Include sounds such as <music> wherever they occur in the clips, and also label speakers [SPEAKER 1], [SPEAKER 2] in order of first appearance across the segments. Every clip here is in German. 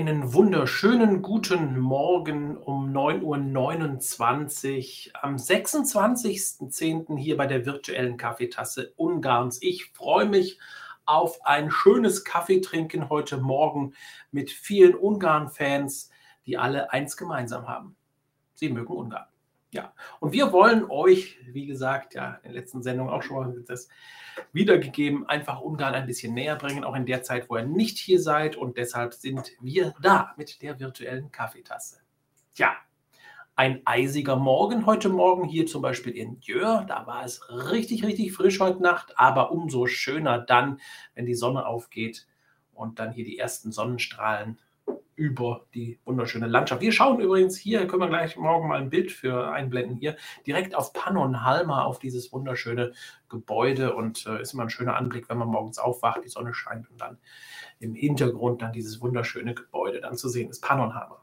[SPEAKER 1] Einen wunderschönen guten Morgen um 9.29 Uhr am 26.10. hier bei der virtuellen Kaffeetasse Ungarns. Ich freue mich auf ein schönes Kaffeetrinken heute Morgen mit vielen Ungarn-Fans, die alle eins gemeinsam haben. Sie mögen Ungarn. Ja, und wir wollen euch, wie gesagt, ja, in der letzten Sendung auch schon mal das wiedergegeben, einfach Ungarn ein bisschen näher bringen, auch in der Zeit, wo ihr nicht hier seid. Und deshalb sind wir da mit der virtuellen Kaffeetasse. Ja, ein eisiger Morgen heute Morgen hier zum Beispiel in Jör. Da war es richtig, richtig frisch heute Nacht, aber umso schöner dann, wenn die Sonne aufgeht und dann hier die ersten Sonnenstrahlen über die wunderschöne Landschaft. Wir schauen übrigens hier, können wir gleich morgen mal ein Bild für einblenden hier, direkt auf Pannonhalma, auf dieses wunderschöne Gebäude und äh, ist immer ein schöner Anblick, wenn man morgens aufwacht, die Sonne scheint und dann im Hintergrund dann dieses wunderschöne Gebäude dann zu sehen ist. Pannonhalma.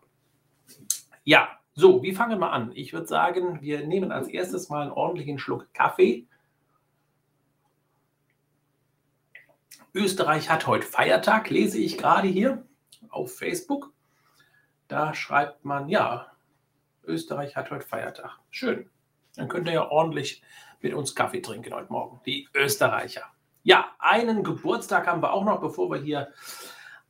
[SPEAKER 1] Ja, so, wie fangen wir an? Ich würde sagen, wir nehmen als erstes mal einen ordentlichen Schluck Kaffee. Österreich hat heute Feiertag, lese ich gerade hier auf Facebook. Da schreibt man, ja, Österreich hat heute Feiertag. Schön. Dann könnt ihr ja ordentlich mit uns Kaffee trinken heute Morgen. Die Österreicher. Ja, einen Geburtstag haben wir auch noch, bevor wir hier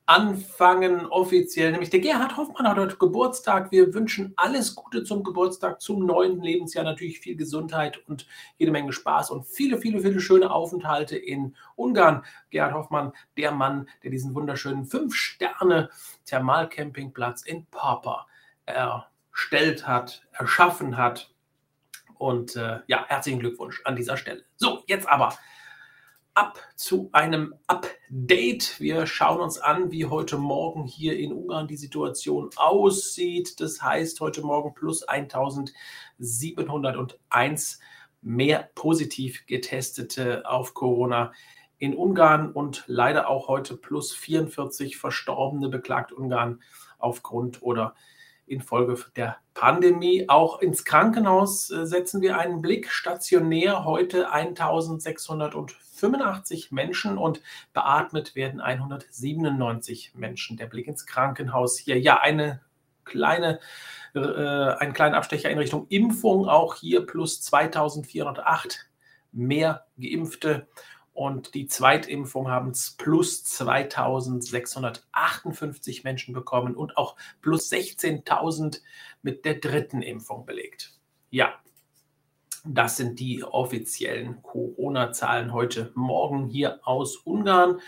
[SPEAKER 1] anfangen offiziell, nämlich der Gerhard Hoffmann hat heute Geburtstag. Wir wünschen alles Gute zum Geburtstag, zum neuen Lebensjahr, natürlich viel Gesundheit und jede Menge Spaß und viele, viele, viele schöne Aufenthalte in Ungarn. Gerhard Hoffmann, der Mann, der diesen wunderschönen Fünf-Sterne-Thermalcampingplatz in Papa erstellt hat, erschaffen hat. Und äh, ja, herzlichen Glückwunsch an dieser Stelle. So, jetzt aber ab zu einem Update. Wir schauen uns an, wie heute Morgen hier in Ungarn die Situation aussieht. Das heißt, heute Morgen plus 1701 mehr positiv getestete auf Corona in Ungarn und leider auch heute plus 44 Verstorbene beklagt Ungarn aufgrund oder infolge der Pandemie. Auch ins Krankenhaus äh, setzen wir einen Blick. Stationär heute 1685 Menschen und beatmet werden 197 Menschen. Der Blick ins Krankenhaus hier. Ja, eine kleine, äh, einen kleinen Abstecher in Richtung Impfung. Auch hier plus 2408 mehr Geimpfte und die Zweitimpfung haben es plus 2658 Menschen bekommen und auch plus 16.000 mit der dritten Impfung belegt. Ja, das sind die offiziellen Corona-Zahlen heute Morgen hier aus Ungarn.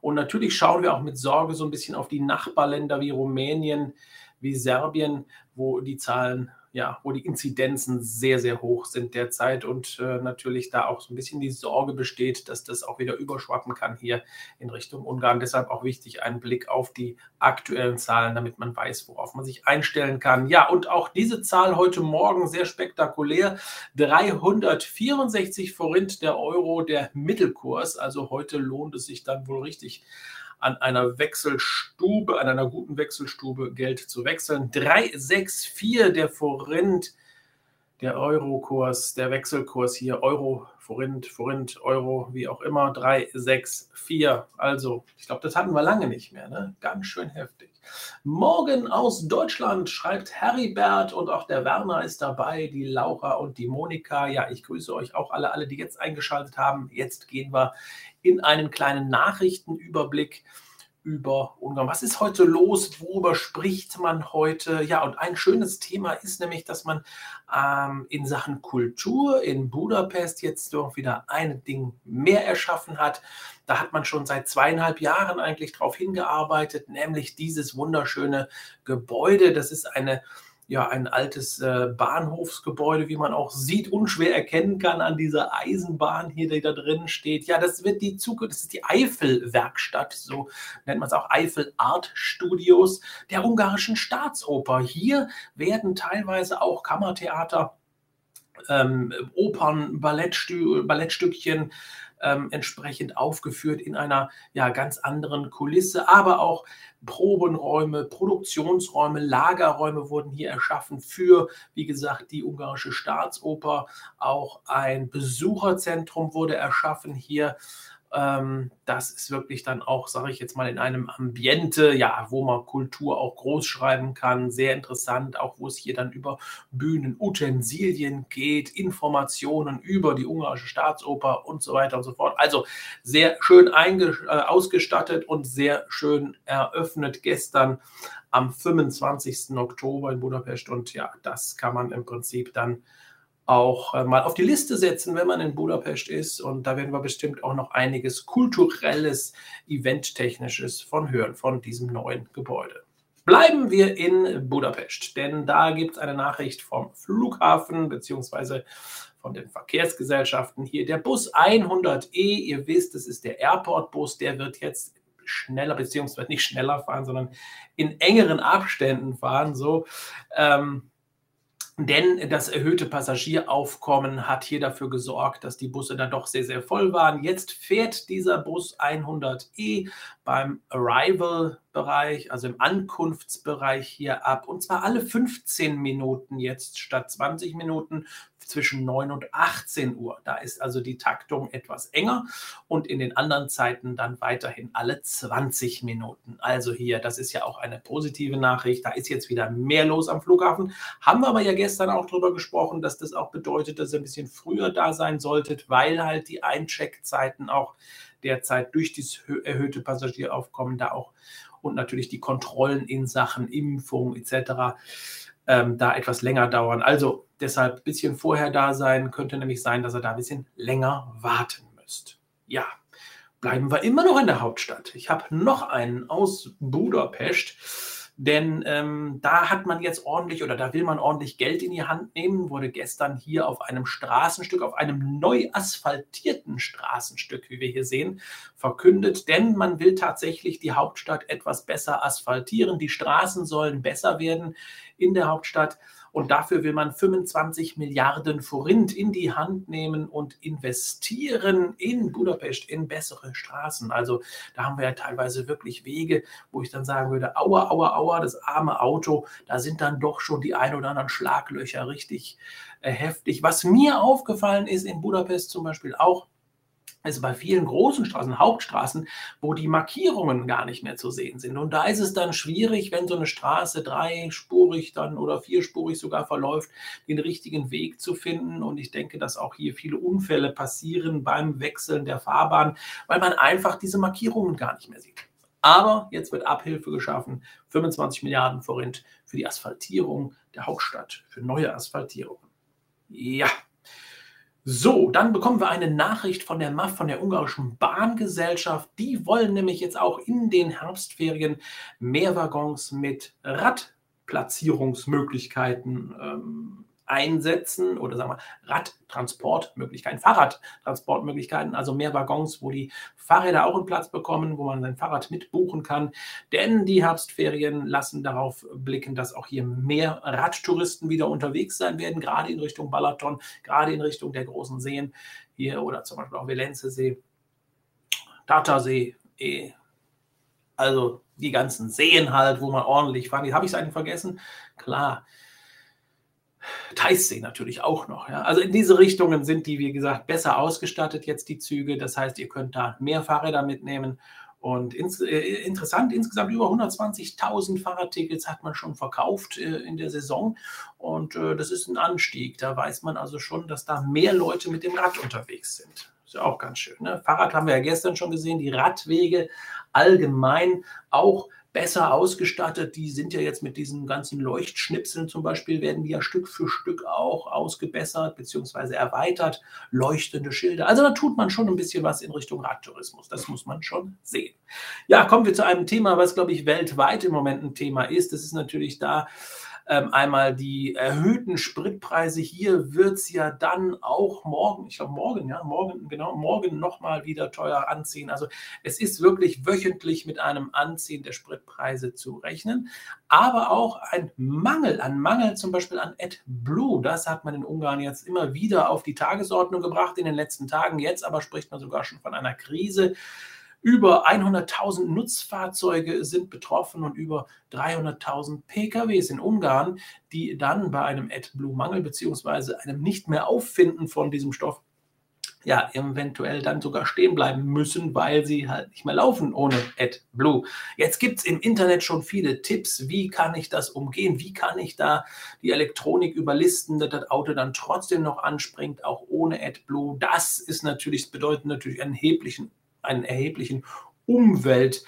[SPEAKER 1] Und natürlich schauen wir auch mit Sorge so ein bisschen auf die Nachbarländer wie Rumänien, wie Serbien, wo die Zahlen ja, wo die Inzidenzen sehr, sehr hoch sind derzeit und äh, natürlich da auch so ein bisschen die Sorge besteht, dass das auch wieder überschwappen kann hier in Richtung Ungarn. Deshalb auch wichtig, einen Blick auf die aktuellen Zahlen, damit man weiß, worauf man sich einstellen kann. Ja, und auch diese Zahl heute Morgen sehr spektakulär. 364 Forint der Euro, der Mittelkurs. Also heute lohnt es sich dann wohl richtig an einer Wechselstube, an einer guten Wechselstube Geld zu wechseln. 364 der Forint, der Eurokurs, der Wechselkurs hier, Euro, Forint, Forint, Euro, wie auch immer, 364. Also, ich glaube, das hatten wir lange nicht mehr. Ne? Ganz schön heftig. Morgen aus Deutschland schreibt Heribert und auch der Werner ist dabei, die Laura und die Monika. Ja, ich grüße euch auch alle, alle, die jetzt eingeschaltet haben. Jetzt gehen wir in einen kleinen Nachrichtenüberblick über Ungarn. Was ist heute los? Worüber spricht man heute? Ja, und ein schönes Thema ist nämlich, dass man ähm, in Sachen Kultur in Budapest jetzt doch wieder ein Ding mehr erschaffen hat. Da hat man schon seit zweieinhalb Jahren eigentlich darauf hingearbeitet, nämlich dieses wunderschöne Gebäude. Das ist eine ja ein altes äh, Bahnhofsgebäude, wie man auch sieht, unschwer erkennen kann an dieser Eisenbahn hier, die da drin steht. Ja, das wird die Zukunft, das ist die Eifel-Werkstatt, so nennt man es auch, Eifel Art Studios der ungarischen Staatsoper. Hier werden teilweise auch Kammertheater, ähm, Opern, Ballettstü Ballettstückchen ähm, entsprechend aufgeführt in einer ja ganz anderen Kulisse, aber auch Probenräume, Produktionsräume, Lagerräume wurden hier erschaffen für, wie gesagt, die ungarische Staatsoper. Auch ein Besucherzentrum wurde erschaffen hier Ähm, das ist wirklich dann auch, sage ich jetzt mal, in einem Ambiente, ja, wo man Kultur auch groß schreiben kann. Sehr interessant, auch wo es hier dann über Bühnenutensilien geht, Informationen über die ungarische Staatsoper und so weiter und so fort. Also sehr schön äh, ausgestattet und sehr schön eröffnet gestern am 25. Oktober in Budapest. Und ja, das kann man im Prinzip dann auch äh, mal auf die Liste setzen, wenn man in Budapest ist. Und da werden wir bestimmt auch noch einiges kulturelles, eventtechnisches von hören, von diesem neuen Gebäude. Bleiben wir in Budapest, denn da gibt es eine Nachricht vom Flughafen bzw. von den Verkehrsgesellschaften hier. Der Bus 100E, ihr wisst, das ist der Airport-Bus, der wird jetzt schneller, beziehungsweise nicht schneller fahren, sondern in engeren Abständen fahren. So. Ähm, denn das erhöhte Passagieraufkommen hat hier dafür gesorgt, dass die Busse dann doch sehr, sehr voll waren. Jetzt fährt dieser Bus 100e beim Arrival-Bereich, also im Ankunftsbereich hier ab. Und zwar alle 15 Minuten jetzt statt 20 Minuten zwischen 9 und 18 Uhr. Da ist also die Taktung etwas enger und in den anderen Zeiten dann weiterhin alle 20 Minuten. Also hier, das ist ja auch eine positive Nachricht. Da ist jetzt wieder mehr los am Flughafen. Haben wir aber ja gestern auch darüber gesprochen, dass das auch bedeutet, dass ihr ein bisschen früher da sein solltet, weil halt die Eincheckzeiten auch derzeit durch das erhöhte Passagieraufkommen da auch und natürlich die Kontrollen in Sachen Impfung etc ähm, da etwas länger dauern. Also deshalb ein bisschen vorher da sein, könnte nämlich sein, dass ihr da ein bisschen länger warten müsst. Ja, bleiben wir immer noch in der Hauptstadt. Ich habe noch einen aus Budapest. Denn ähm, da hat man jetzt ordentlich oder da will man ordentlich Geld in die Hand nehmen, wurde gestern hier auf einem Straßenstück, auf einem neu asphaltierten Straßenstück, wie wir hier sehen, verkündet. Denn man will tatsächlich die Hauptstadt etwas besser asphaltieren. Die Straßen sollen besser werden in der Hauptstadt. Und dafür will man 25 Milliarden Forint in die Hand nehmen und investieren in Budapest, in bessere Straßen. Also da haben wir ja teilweise wirklich Wege, wo ich dann sagen würde, aua, aua, aua, das arme Auto, da sind dann doch schon die ein oder anderen Schlaglöcher richtig äh, heftig. Was mir aufgefallen ist in Budapest zum Beispiel auch, also bei vielen großen Straßen, Hauptstraßen, wo die Markierungen gar nicht mehr zu sehen sind. Und da ist es dann schwierig, wenn so eine Straße dreispurig dann oder vierspurig sogar verläuft, den richtigen Weg zu finden. Und ich denke, dass auch hier viele Unfälle passieren beim Wechseln der Fahrbahn, weil man einfach diese Markierungen gar nicht mehr sieht. Aber jetzt wird Abhilfe geschaffen, 25 Milliarden Forint für die Asphaltierung der Hauptstadt, für neue Asphaltierungen. Ja, so, dann bekommen wir eine Nachricht von der MAF, von der ungarischen Bahngesellschaft. Die wollen nämlich jetzt auch in den Herbstferien mehr Waggons mit Radplatzierungsmöglichkeiten ähm, einsetzen oder sagen wir Radtransportmöglichkeiten, Fahrradtransportmöglichkeiten, also mehr Waggons, wo die Fahrräder auch einen Platz bekommen, wo man sein Fahrrad mitbuchen kann. Denn die Herbstferien lassen darauf blicken, dass auch hier mehr Radtouristen wieder unterwegs sein werden, gerade in Richtung Balaton, gerade in Richtung der großen Seen hier oder zum Beispiel auch Velenzesee, Tatasee, eh, also die ganzen Seen halt, wo man ordentlich fahren. Habe ich es eigentlich vergessen? Klar. Teissee natürlich auch noch. Ja. Also in diese Richtungen sind die, wie gesagt, besser ausgestattet jetzt die Züge. Das heißt, ihr könnt da mehr Fahrräder mitnehmen. Und ins, äh, interessant, insgesamt über 120.000 Fahrradtickets hat man schon verkauft äh, in der Saison. Und äh, das ist ein Anstieg. Da weiß man also schon, dass da mehr Leute mit dem Rad unterwegs sind. Ist ja auch ganz schön. Ne? Fahrrad haben wir ja gestern schon gesehen, die Radwege allgemein auch besser ausgestattet. Die sind ja jetzt mit diesen ganzen Leuchtschnipseln zum Beispiel, werden die ja Stück für Stück auch ausgebessert bzw. erweitert. Leuchtende Schilder. Also da tut man schon ein bisschen was in Richtung Radtourismus. Das muss man schon sehen. Ja, kommen wir zu einem Thema, was, glaube ich, weltweit im Moment ein Thema ist. Das ist natürlich da ähm, einmal die erhöhten Spritpreise. Hier wird es ja dann auch morgen, ich glaube morgen, ja, morgen, genau, morgen nochmal wieder teuer anziehen. Also es ist wirklich wöchentlich mit einem Anziehen der Spritpreise zu rechnen. Aber auch ein Mangel, ein Mangel zum Beispiel an AdBlue, das hat man in Ungarn jetzt immer wieder auf die Tagesordnung gebracht in den letzten Tagen. Jetzt aber spricht man sogar schon von einer Krise. Über 100.000 Nutzfahrzeuge sind betroffen und über 300.000 PKWs in Ungarn, die dann bei einem AdBlue-Mangel bzw. einem nicht mehr Auffinden von diesem Stoff ja eventuell dann sogar stehen bleiben müssen, weil sie halt nicht mehr laufen ohne AdBlue. Jetzt gibt es im Internet schon viele Tipps, wie kann ich das umgehen, wie kann ich da die Elektronik überlisten, dass das Auto dann trotzdem noch anspringt, auch ohne AdBlue. Das ist natürlich, bedeutet natürlich einen erheblichen, einen erheblichen Umwelt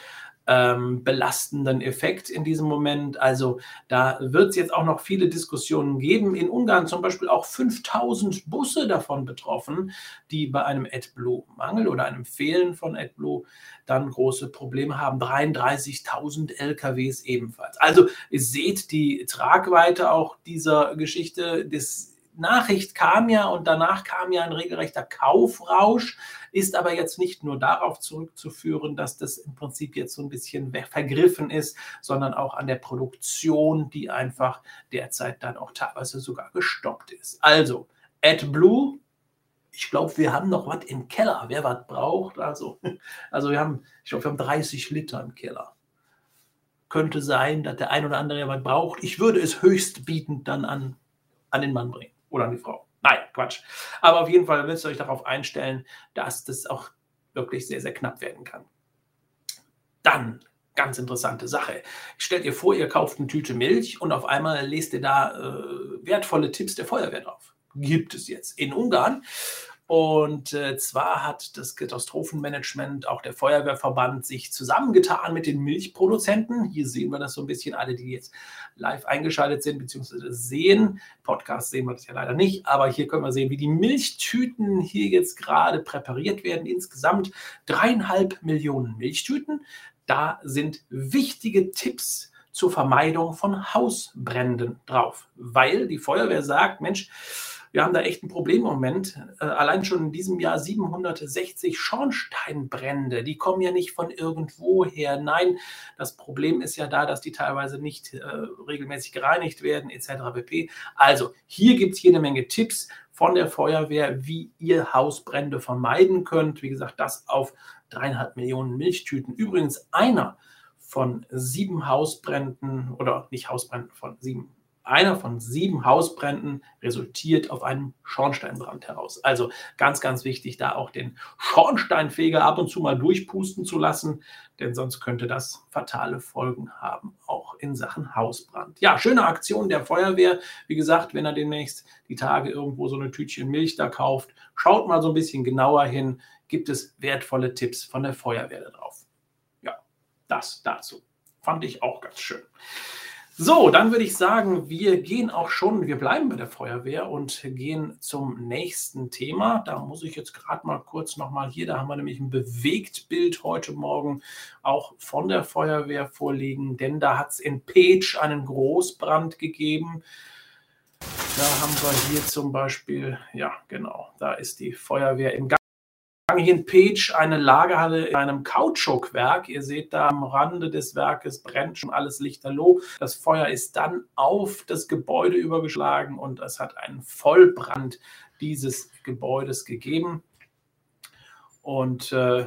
[SPEAKER 1] ähm, belastenden Effekt in diesem Moment. Also da wird es jetzt auch noch viele Diskussionen geben. In Ungarn zum Beispiel auch 5000 Busse davon betroffen, die bei einem AdBlue-Mangel oder einem Fehlen von AdBlue dann große Probleme haben. 33.000 LKWs ebenfalls. Also ihr seht die Tragweite auch dieser Geschichte. Das Nachricht kam ja und danach kam ja ein regelrechter Kaufrausch ist aber jetzt nicht nur darauf zurückzuführen, dass das im Prinzip jetzt so ein bisschen vergriffen ist, sondern auch an der Produktion, die einfach derzeit dann auch teilweise sogar gestoppt ist. Also, AdBlue, ich glaube, wir haben noch was im Keller, wer was braucht. Also, <laughs> also wir haben, ich glaube, wir haben 30 Liter im Keller. Könnte sein, dass der ein oder andere was braucht. Ich würde es höchstbietend dann an, an den Mann bringen oder an die Frau. Nein, Quatsch. Aber auf jeden Fall müsst ihr euch darauf einstellen, dass das auch wirklich sehr, sehr knapp werden kann. Dann, ganz interessante Sache. Stellt ihr vor, ihr kauft eine Tüte Milch und auf einmal lest ihr da äh, wertvolle Tipps der Feuerwehr drauf. Gibt es jetzt in Ungarn. Und äh, zwar hat das Katastrophenmanagement, auch der Feuerwehrverband, sich zusammengetan mit den Milchproduzenten. Hier sehen wir das so ein bisschen, alle, die jetzt live eingeschaltet sind, beziehungsweise sehen. Podcast sehen wir das ja leider nicht, aber hier können wir sehen, wie die Milchtüten hier jetzt gerade präpariert werden. Insgesamt dreieinhalb Millionen Milchtüten. Da sind wichtige Tipps zur Vermeidung von Hausbränden drauf, weil die Feuerwehr sagt, Mensch, wir haben da echt ein Problem im Moment. Äh, allein schon in diesem Jahr 760 Schornsteinbrände. Die kommen ja nicht von irgendwo her. Nein, das Problem ist ja da, dass die teilweise nicht äh, regelmäßig gereinigt werden, etc. pp. Also hier gibt es jede Menge Tipps von der Feuerwehr, wie ihr Hausbrände vermeiden könnt. Wie gesagt, das auf dreieinhalb Millionen Milchtüten. Übrigens einer von sieben Hausbränden oder nicht Hausbränden, von sieben einer von sieben Hausbränden resultiert auf einem Schornsteinbrand heraus. Also ganz, ganz wichtig, da auch den Schornsteinfeger ab und zu mal durchpusten zu lassen, denn sonst könnte das fatale Folgen haben, auch in Sachen Hausbrand. Ja, schöne Aktion der Feuerwehr. Wie gesagt, wenn er demnächst die Tage irgendwo so eine Tütchen Milch da kauft, schaut mal so ein bisschen genauer hin. Gibt es wertvolle Tipps von der Feuerwehr darauf? Ja, das dazu. Fand ich auch ganz schön. So, dann würde ich sagen, wir gehen auch schon, wir bleiben bei der Feuerwehr und gehen zum nächsten Thema. Da muss ich jetzt gerade mal kurz nochmal hier, da haben wir nämlich ein Bewegtbild heute Morgen auch von der Feuerwehr vorliegen, denn da hat es in Page einen Großbrand gegeben. Da haben wir hier zum Beispiel, ja genau, da ist die Feuerwehr im Gang in Page eine Lagerhalle in einem Kautschukwerk. Ihr seht da am Rande des Werkes brennt schon alles lichterloh. Das Feuer ist dann auf das Gebäude übergeschlagen und es hat einen Vollbrand dieses Gebäudes gegeben. Und äh,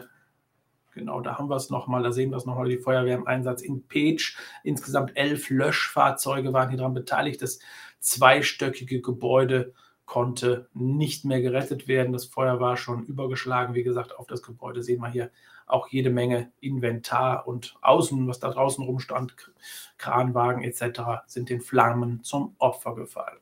[SPEAKER 1] genau, da haben wir es nochmal, da sehen wir es nochmal, die Feuerwehr im Einsatz in Page. Insgesamt elf Löschfahrzeuge waren hier daran beteiligt. Das zweistöckige Gebäude konnte nicht mehr gerettet werden. Das Feuer war schon übergeschlagen. Wie gesagt, auf das Gebäude sehen wir hier auch jede Menge Inventar und außen, was da draußen rumstand, Kranwagen etc., sind den Flammen zum Opfer gefallen.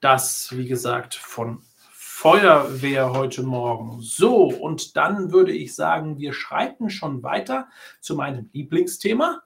[SPEAKER 1] Das, wie gesagt, von Feuerwehr heute Morgen. So, und dann würde ich sagen, wir schreiten schon weiter zu meinem Lieblingsthema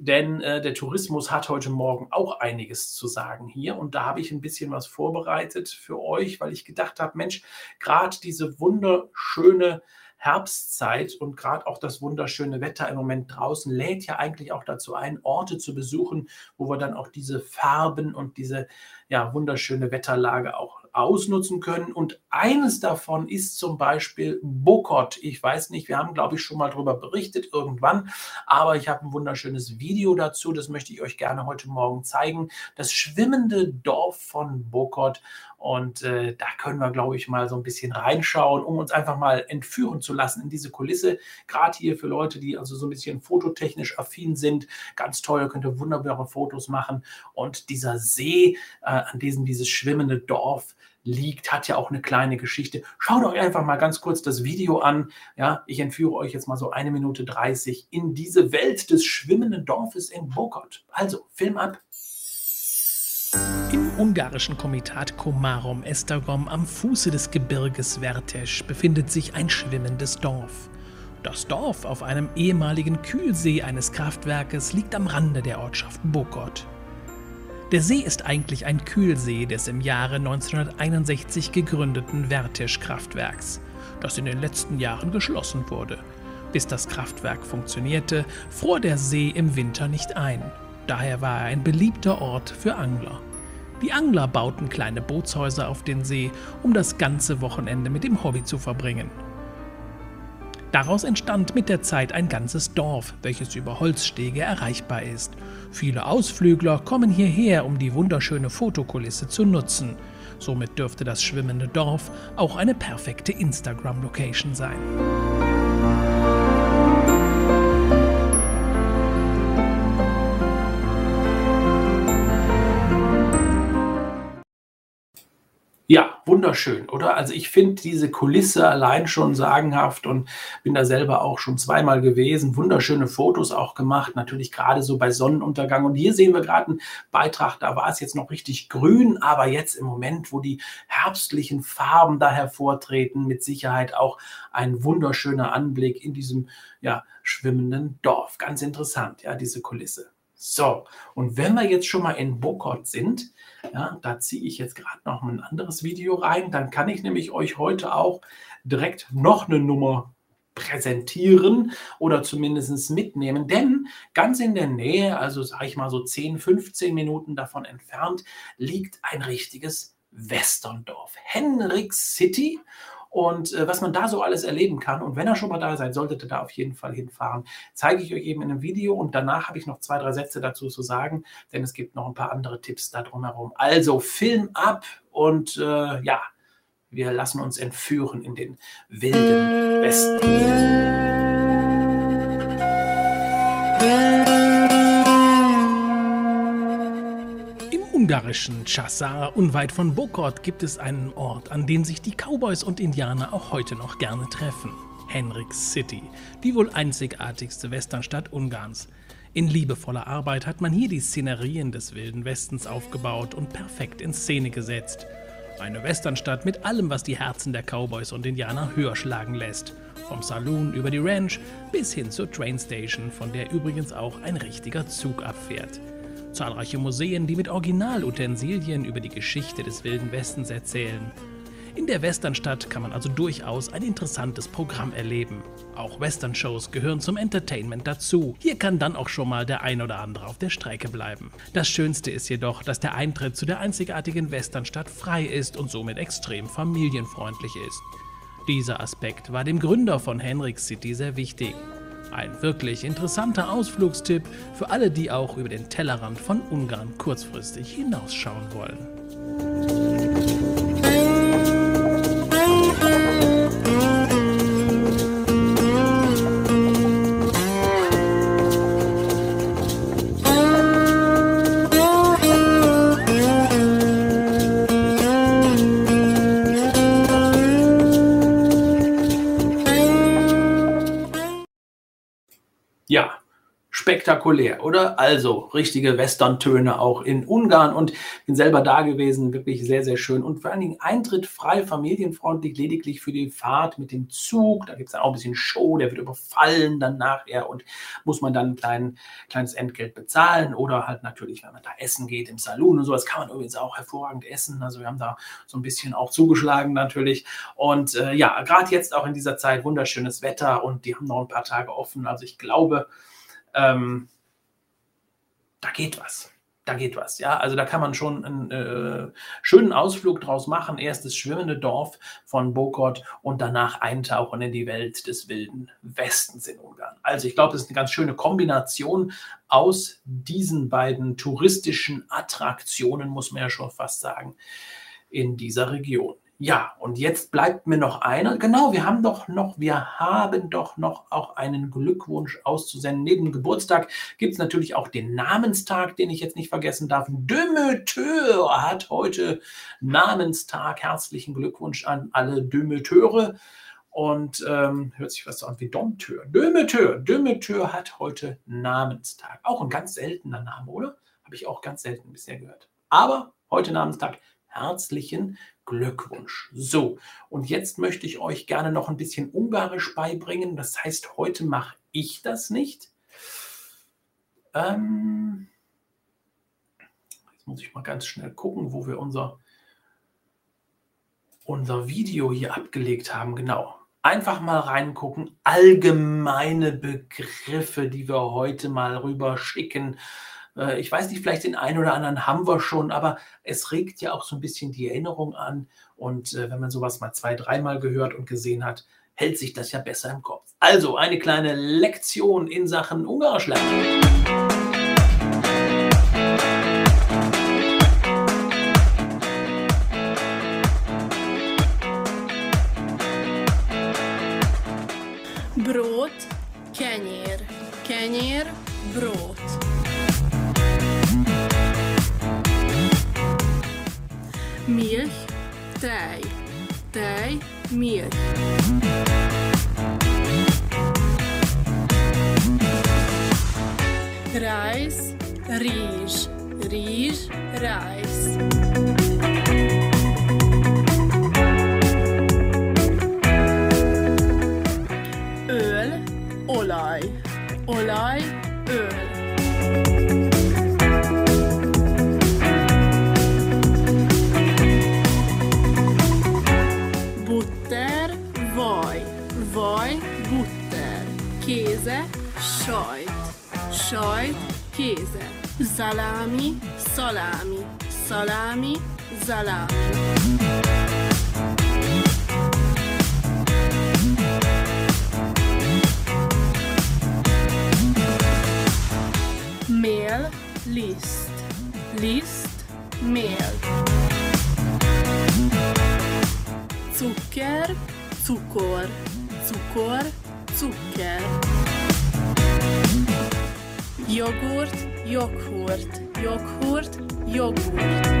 [SPEAKER 1] denn äh, der Tourismus hat heute Morgen auch einiges zu sagen hier. Und da habe ich ein bisschen was vorbereitet für euch, weil ich gedacht habe, Mensch, gerade diese wunderschöne Herbstzeit und gerade auch das wunderschöne Wetter im Moment draußen lädt ja eigentlich auch dazu ein, Orte zu besuchen, wo wir dann auch diese Farben und diese ja, wunderschöne Wetterlage auch ausnutzen können. Und eines davon ist zum Beispiel Bokot. Ich weiß nicht, wir haben, glaube ich, schon mal darüber berichtet irgendwann, aber ich habe ein wunderschönes Video dazu. Das möchte ich euch gerne heute Morgen zeigen. Das schwimmende Dorf von Bokot. Und äh, da können wir, glaube ich, mal so ein bisschen reinschauen, um uns einfach mal entführen zu lassen in diese Kulisse. Gerade hier für Leute, die also so ein bisschen fototechnisch affin sind. Ganz toll, könnt ihr wunderbare Fotos machen. Und dieser See, äh, an diesem dieses schwimmende Dorf, liegt, hat ja auch eine kleine Geschichte. Schaut euch einfach mal ganz kurz das Video an. Ja, ich entführe euch jetzt mal so eine Minute 30 in diese Welt des schwimmenden Dorfes in Bokot. Also, Film ab.
[SPEAKER 2] Im ungarischen Komitat Komarom Esztergom am Fuße des Gebirges Vertes befindet sich ein schwimmendes Dorf. Das Dorf auf einem ehemaligen Kühlsee eines Kraftwerkes liegt am Rande der Ortschaft Bokot. Der See ist eigentlich ein Kühlsee des im Jahre 1961 gegründeten Vertisch-Kraftwerks, das in den letzten Jahren geschlossen wurde. Bis das Kraftwerk funktionierte, fror der See im Winter nicht ein. Daher war er ein beliebter Ort für Angler. Die Angler bauten kleine Bootshäuser auf den See, um das ganze Wochenende mit dem Hobby zu verbringen. Daraus entstand mit der Zeit ein ganzes Dorf, welches über Holzstege erreichbar ist. Viele Ausflügler kommen hierher, um die wunderschöne Fotokulisse zu nutzen. Somit dürfte das schwimmende Dorf auch eine perfekte Instagram-Location sein.
[SPEAKER 1] Wunderschön, oder? Also ich finde diese Kulisse allein schon sagenhaft und bin da selber auch schon zweimal gewesen. Wunderschöne Fotos auch gemacht, natürlich gerade so bei Sonnenuntergang. Und hier sehen wir gerade einen Beitrag, da war es jetzt noch richtig grün, aber jetzt im Moment, wo die herbstlichen Farben da hervortreten, mit Sicherheit auch ein wunderschöner Anblick in diesem ja, schwimmenden Dorf. Ganz interessant, ja, diese Kulisse. So, und wenn wir jetzt schon mal in Bokot sind, ja, da ziehe ich jetzt gerade noch ein anderes Video rein, dann kann ich nämlich euch heute auch direkt noch eine Nummer präsentieren oder zumindest mitnehmen, denn ganz in der Nähe, also sage ich mal so 10, 15 Minuten davon entfernt, liegt ein richtiges Westerndorf, Henrik City und äh, was man da so alles erleben kann. Und wenn ihr schon mal da seid, solltet ihr da auf jeden Fall hinfahren. Zeige ich euch eben in einem Video und danach habe ich noch zwei, drei Sätze dazu zu sagen, denn es gibt noch ein paar andere Tipps da drumherum. Also Film ab und äh, ja, wir lassen uns entführen in den wilden Westen.
[SPEAKER 2] Ungarischen Chassar unweit von Bokot gibt es einen Ort, an dem sich die Cowboys und Indianer auch heute noch gerne treffen. Henrik City, die wohl einzigartigste Westernstadt Ungarns. In liebevoller Arbeit hat man hier die Szenerien des Wilden Westens aufgebaut und perfekt in Szene gesetzt. Eine Westernstadt mit allem, was die Herzen der Cowboys und Indianer höher schlagen lässt. Vom Saloon über die Ranch bis hin zur Trainstation, von der übrigens auch ein richtiger Zug abfährt zahlreiche Museen, die mit Originalutensilien über die Geschichte des Wilden Westens erzählen. In der Westernstadt kann man also durchaus ein interessantes Programm erleben. Auch Western-Shows gehören zum Entertainment dazu. Hier kann dann auch schon mal der ein oder andere auf der Strecke bleiben. Das Schönste ist jedoch, dass der Eintritt zu der einzigartigen Westernstadt frei ist und somit extrem familienfreundlich ist. Dieser Aspekt war dem Gründer von Henrik City sehr wichtig. Ein wirklich interessanter Ausflugstipp für alle, die auch über den Tellerrand von Ungarn kurzfristig hinausschauen wollen.
[SPEAKER 1] Spektakulär, oder? Also richtige Western-Töne auch in Ungarn und bin selber da gewesen, wirklich sehr, sehr schön. Und vor allen Dingen Eintritt frei, familienfreundlich, lediglich für die Fahrt mit dem Zug. Da gibt es auch ein bisschen Show, der wird überfallen dann nachher und muss man dann ein klein, kleines Entgelt bezahlen oder halt natürlich, wenn man da essen geht im Saloon und sowas, kann man übrigens auch hervorragend essen. Also wir haben da so ein bisschen auch zugeschlagen natürlich. Und äh, ja, gerade jetzt auch in dieser Zeit wunderschönes Wetter und die haben noch ein paar Tage offen. Also ich glaube, ähm, da geht was. Da geht was, ja. Also da kann man schon einen äh, schönen Ausflug draus machen. Erst das schwimmende Dorf von Bokot und danach eintauchen in die Welt des wilden Westens in Ungarn. Also ich glaube, das ist eine ganz schöne Kombination aus diesen beiden touristischen Attraktionen, muss man ja schon fast sagen, in dieser Region. Ja, und jetzt bleibt mir noch einer. Genau, wir haben doch noch, wir haben doch noch auch einen Glückwunsch auszusenden. Neben Geburtstag gibt es natürlich auch den Namenstag, den ich jetzt nicht vergessen darf. Demeteur hat heute Namenstag. Herzlichen Glückwunsch an alle Demeteure. Und ähm, hört sich was so an wie Dompteur. Demeteur. Demeteur hat heute Namenstag. Auch ein ganz seltener Name, oder? Habe ich auch ganz selten bisher gehört. Aber heute Namenstag. Herzlichen Glückwunsch. So, und jetzt möchte ich euch gerne noch ein bisschen Ungarisch beibringen. Das heißt, heute mache ich das nicht. Ähm, jetzt muss ich mal ganz schnell gucken, wo wir unser, unser Video hier abgelegt haben. Genau. Einfach mal reingucken. Allgemeine Begriffe, die wir heute mal rüber schicken. Äh, ich weiß nicht, vielleicht den einen oder anderen haben wir schon, aber es regt ja auch so ein bisschen die Erinnerung an. Und äh, wenn man sowas mal zwei, dreimal gehört und gesehen hat, hält sich das ja besser im Kopf. Also eine kleine Lektion in Sachen Ungarisch lernen.
[SPEAKER 3] Brot, kenyér, kenyér, Brot. Tej, tej, milch. Reis, rizs, rizs, reis. Öl, olaj, olaj, sajt, kéze. Zalámi, szalámi, szalámi, zalámi. Joghurt, joghurt, joghurt,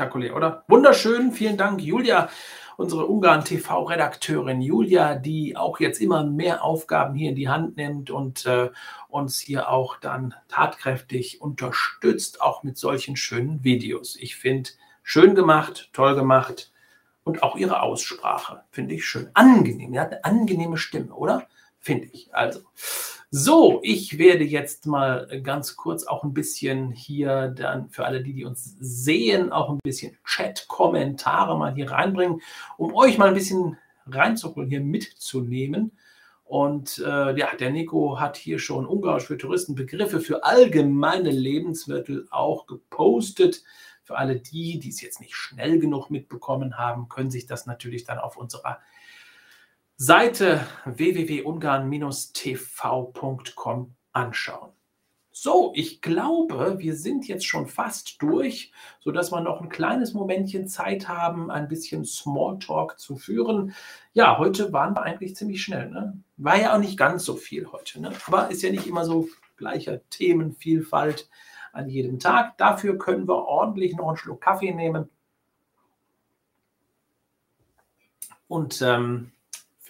[SPEAKER 1] spektakulär, oder? Wunderschön, vielen Dank, Julia, unsere Ungarn TV-Redakteurin Julia, die auch jetzt immer mehr Aufgaben hier in die Hand nimmt und äh, uns hier auch dann tatkräftig unterstützt, auch mit solchen schönen Videos. Ich finde, schön gemacht, toll gemacht und auch ihre Aussprache finde ich schön. Angenehm, sie hat eine angenehme Stimme, oder? Finde ich. Also, so, ich werde jetzt mal ganz kurz auch ein bisschen hier dann für alle, die, die uns sehen, auch ein bisschen Chat-Kommentare mal hier reinbringen, um euch mal ein bisschen reinzuholen, hier mitzunehmen. Und äh, ja, der Nico hat hier schon Ungarisch für Touristen Begriffe für allgemeine Lebensmittel auch gepostet. Für alle die, die es jetzt nicht schnell genug mitbekommen haben, können sich das natürlich dann auf unserer Seite www.ungarn-tv.com anschauen. So, ich glaube, wir sind jetzt schon fast durch, sodass wir noch ein kleines Momentchen Zeit haben, ein bisschen Smalltalk zu führen. Ja, heute waren wir eigentlich ziemlich schnell. Ne? War ja auch nicht ganz so viel heute, ne? aber ist ja nicht immer so gleicher Themenvielfalt an jedem Tag. Dafür können wir ordentlich noch einen Schluck Kaffee nehmen. Und ähm,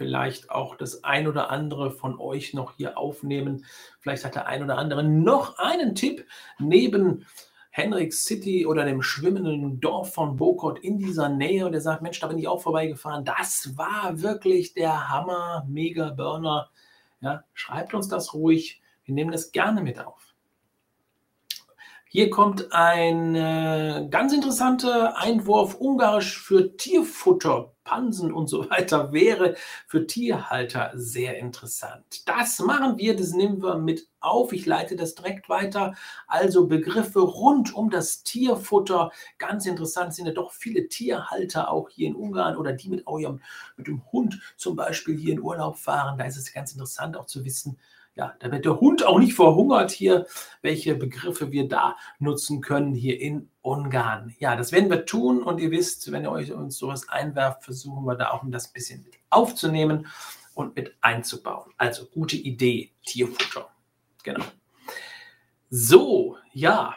[SPEAKER 1] vielleicht auch das ein oder andere von euch noch hier aufnehmen. Vielleicht hat der ein oder andere noch einen Tipp neben Henrik City oder dem schwimmenden Dorf von Bokot in dieser Nähe und der sagt, Mensch, da bin ich auch vorbeigefahren. Das war wirklich der Hammer, Mega Burner. Ja, schreibt uns das ruhig. Wir nehmen das gerne mit auf. Hier kommt ein äh, ganz interessanter Einwurf. Ungarisch für Tierfutter, Pansen und so weiter <laughs> wäre für Tierhalter sehr interessant. Das machen wir, das nehmen wir mit auf. Ich leite das direkt weiter. Also Begriffe rund um das Tierfutter. Ganz interessant sind ja doch viele Tierhalter auch hier in Ungarn oder die mit eurem mit dem Hund zum Beispiel hier in Urlaub fahren. Da ist es ganz interessant auch zu wissen, ja, damit der Hund auch nicht verhungert hier, welche Begriffe wir da nutzen können hier in Ungarn. Ja, das werden wir tun und ihr wisst, wenn ihr euch uns sowas einwerft, versuchen wir da auch das ein bisschen mit aufzunehmen und mit einzubauen. Also gute Idee, Tierfutter. Genau. So, ja,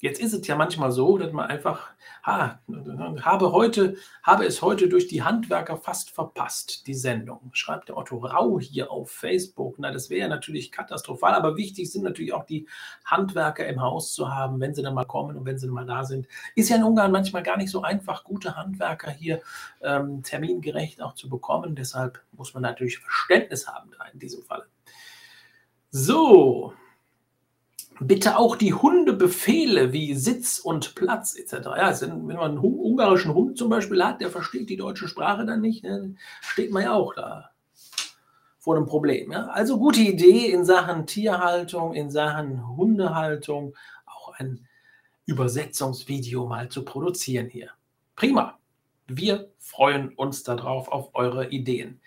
[SPEAKER 1] Jetzt ist es ja manchmal so, dass man einfach, ha, habe, heute, habe es heute durch die Handwerker fast verpasst, die Sendung. Schreibt der Otto Rau hier auf Facebook. Na, das wäre natürlich katastrophal, aber wichtig sind natürlich auch die Handwerker im Haus zu haben, wenn sie dann mal kommen und wenn sie dann mal da sind. Ist ja in Ungarn manchmal gar nicht so einfach, gute Handwerker hier ähm, termingerecht auch zu bekommen. Deshalb muss man natürlich Verständnis haben da in diesem Fall. So, bitte auch die Hundebefehle wie Sitz und Platz etc. Ja, wenn man einen ungarischen Hund zum Beispiel hat, der versteht die deutsche Sprache dann nicht, ne, steht man ja auch da vor einem Problem. Ja? Also gute Idee in Sachen Tierhaltung, in Sachen Hundehaltung, auch ein Übersetzungsvideo mal zu produzieren hier. Prima. Wir freuen uns darauf, auf eure Ideen.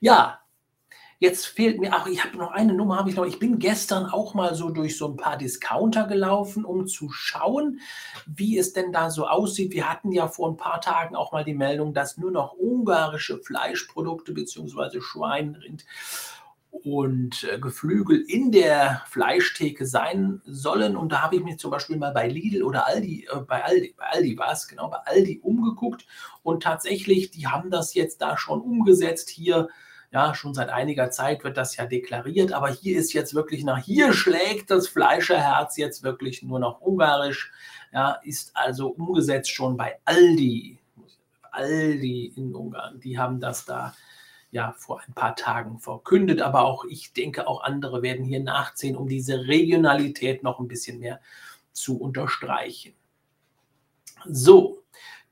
[SPEAKER 1] Ja, Jetzt fehlt mir, ach, ich habe noch eine Nummer, habe ich noch. Ich bin gestern auch mal so durch so ein paar Discounter gelaufen, um zu schauen, wie es denn da so aussieht. Wir hatten ja vor ein paar Tagen auch mal die Meldung, dass nur noch ungarische Fleischprodukte bzw. Schweinrind und äh, Geflügel in der Fleischtheke sein sollen. Und da habe ich mich zum Beispiel mal bei Lidl oder Aldi, äh, bei Aldi, bei Aldi war es, genau, bei Aldi umgeguckt. Und tatsächlich, die haben das jetzt da schon umgesetzt hier ja, schon seit einiger Zeit wird das ja deklariert, aber hier ist jetzt wirklich nach, hier schlägt das Fleischerherz jetzt wirklich nur noch ungarisch, ja, ist also umgesetzt schon bei Aldi. Aldi in Ungarn, die haben das da ja vor ein paar Tagen verkündet, aber auch ich denke, auch andere werden hier nachziehen, um diese Regionalität noch ein bisschen mehr zu unterstreichen. So,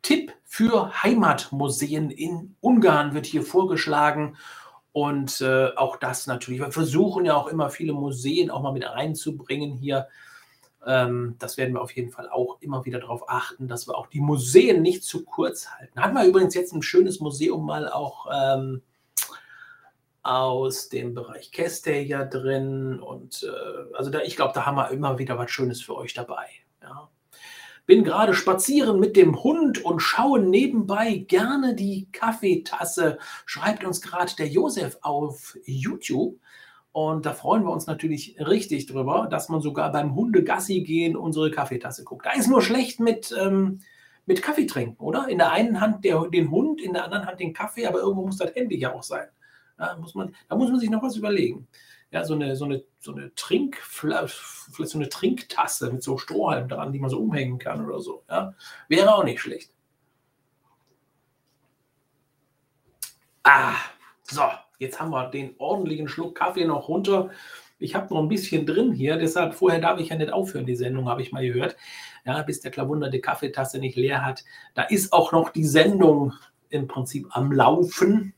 [SPEAKER 1] Tipp für Heimatmuseen in Ungarn wird hier vorgeschlagen und äh, auch das natürlich. Wir versuchen ja auch immer viele Museen auch mal mit reinzubringen hier. Ähm, das werden wir auf jeden Fall auch immer wieder darauf achten, dass wir auch die Museen nicht zu kurz halten. Hatten wir übrigens jetzt ein schönes Museum mal auch ähm, aus dem Bereich Keste hier drin. Und äh, also da, ich glaube, da haben wir immer wieder was Schönes für euch dabei. Ja. Bin gerade spazieren mit dem Hund und schaue nebenbei gerne die Kaffeetasse, schreibt uns gerade der Josef auf YouTube. Und da freuen wir uns natürlich richtig drüber, dass man sogar beim Hundegassi gehen unsere Kaffeetasse guckt. Da ist nur schlecht mit, ähm, mit Kaffee trinken, oder? In der einen Hand der, den Hund, in der anderen Hand den Kaffee, aber irgendwo muss das Handy ja auch sein. Da muss man, da muss man sich noch was überlegen ja, so eine, so eine, so eine Trink, vielleicht so eine Trinktasse mit so Strohhalm dran, die man so umhängen kann oder so. Ja. Wäre auch nicht schlecht. Ah, so, jetzt haben wir den ordentlichen Schluck Kaffee noch runter. Ich habe noch ein bisschen drin hier, deshalb vorher darf ich ja nicht aufhören, die Sendung habe ich mal gehört. Ja, bis der Klavunder die Kaffeetasse nicht leer hat. Da ist auch noch die Sendung im Prinzip am Laufen.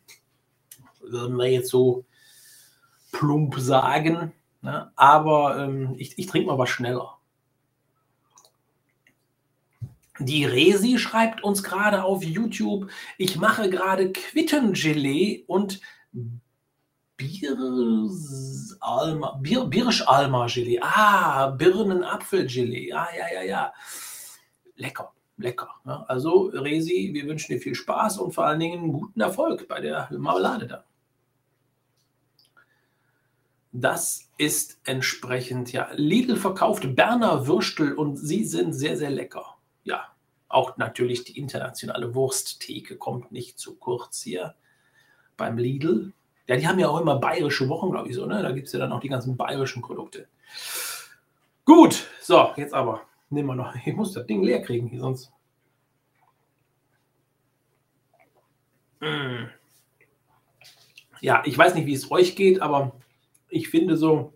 [SPEAKER 1] Würden wir jetzt so plump sagen. Ne? Aber ähm, ich, ich trinke mal was schneller. Die Resi schreibt uns gerade auf YouTube, ich mache gerade Quittengelee und Birschalma, Bir, Birschalma Gelee. Ah, Birnenapfelgelee. Ah, ja, ja, ja. Lecker, lecker. Ne? Also, Resi, wir wünschen dir viel Spaß und vor allen Dingen guten Erfolg bei der Marmelade da. Das ist entsprechend, ja, Lidl verkauft Berner Würstel und sie sind sehr, sehr lecker. Ja, auch natürlich die internationale Wursttheke kommt nicht zu kurz hier beim Lidl. Ja, die haben ja auch immer bayerische Wochen, glaube ich, so, ne? Da gibt es ja dann auch die ganzen bayerischen Produkte. Gut, so, jetzt aber. Nehmen wir noch. <laughs> Ich muss das Ding leer kriegen hier sonst. Hm. Ja, ich weiß nicht, wie es euch geht, aber ich finde so,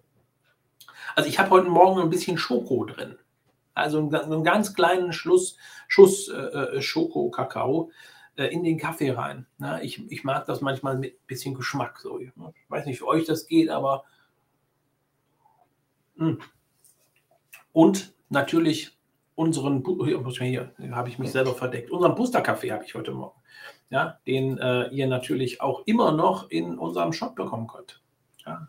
[SPEAKER 1] also ich habe heute Morgen ein bisschen Schoko drin. Also einen, einen ganz kleinen Schluss, Schuss äh, äh Schoko-Kakao äh, in den Kaffee rein. Na, ich, ich mag das manchmal mit ein bisschen Geschmack. So. Ich weiß nicht, wie euch das geht, aber. Mh. Hm. Und natürlich unseren, hier habe ich mich selber verdeckt, unseren Booster-Kaffee habe ich heute Morgen. Ja, den äh, ihr natürlich auch immer noch in unserem Shop bekommen könnt. Ja,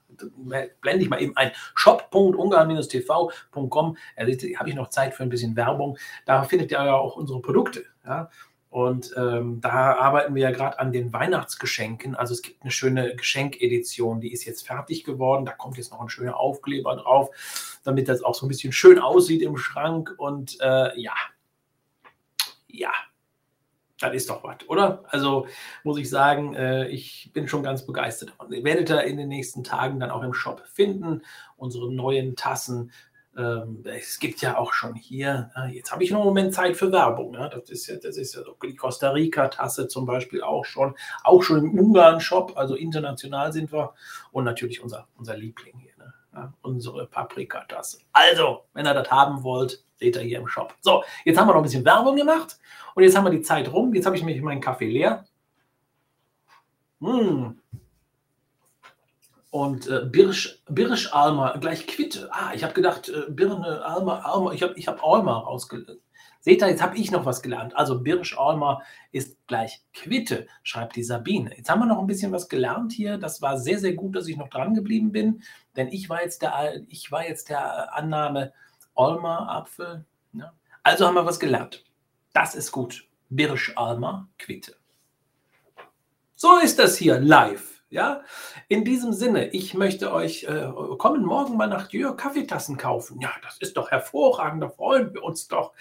[SPEAKER 1] blende ich mal eben ein. shop.ungarn-tv.com. Äh, habe ich noch Zeit für ein bisschen Werbung. Da findet ihr ja auch unsere Produkte. Ja. Und ähm, da arbeiten wir ja gerade an den Weihnachtsgeschenken. Also es gibt eine schöne Geschenkedition, die ist jetzt fertig geworden. Da kommt jetzt noch ein schöner Aufkleber drauf, damit das auch so ein bisschen schön aussieht im Schrank. Und äh, ja, ja, das ist doch was, oder? Also muss ich sagen, äh, ich bin schon ganz begeistert davon. Ihr werdet da in den nächsten Tagen dann auch im Shop finden, unsere neuen Tassen ähm, es gibt ja auch schon hier, jetzt habe ich noch einen Moment Zeit für Werbung. Ne? Das ist ja, das ist ja die Costa Rica-Tasse zum Beispiel auch schon, auch schon im Ungarn-Shop, also international sind wir. Und natürlich unser, unser Liebling hier, ne? ja, unsere Paprika-Tasse. Also, wenn ihr das haben wollt, seht ihr hier im Shop. So, jetzt haben wir noch ein bisschen Werbung gemacht und jetzt haben wir die Zeit rum. Jetzt habe ich mir meinen Kaffee leer. Mmh. Und äh, Birsch, Birsch Alma gleich Quitte. Ah, ich habe gedacht, äh, Birne Alma, Alma, ich habe ich hab Alma rausgelernt. Seht ihr, jetzt habe ich noch was gelernt. Also Birsch Alma ist gleich Quitte, schreibt die Sabine. Jetzt haben wir noch ein bisschen was gelernt hier. Das war sehr, sehr gut, dass ich noch dran geblieben bin, denn ich war jetzt der, ich war jetzt der Annahme Alma Apfel. Ja. Also haben wir was gelernt. Das ist gut. Birsch Alma Quitte. So ist das hier live. Ja, in diesem Sinne, ich möchte euch äh, kommen morgen mal nach Jörg Kaffeetassen kaufen. Ja, das ist doch hervorragend, da freuen wir uns doch,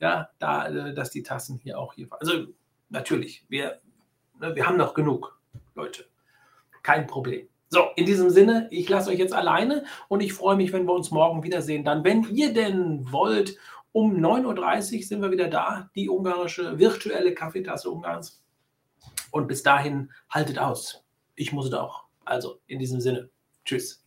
[SPEAKER 1] ja, da, äh, dass die Tassen hier auch hier. Also natürlich, wir, ne, wir haben noch genug, Leute, kein Problem. So, in diesem Sinne, ich lasse euch jetzt alleine und ich freue mich, wenn wir uns morgen wiedersehen. Dann, wenn ihr denn wollt, um 9.30 Uhr sind wir wieder da, die ungarische virtuelle Kaffeetasse Ungarns. Und bis dahin haltet aus ich muss es auch. Also in diesem Sinne, tschüss.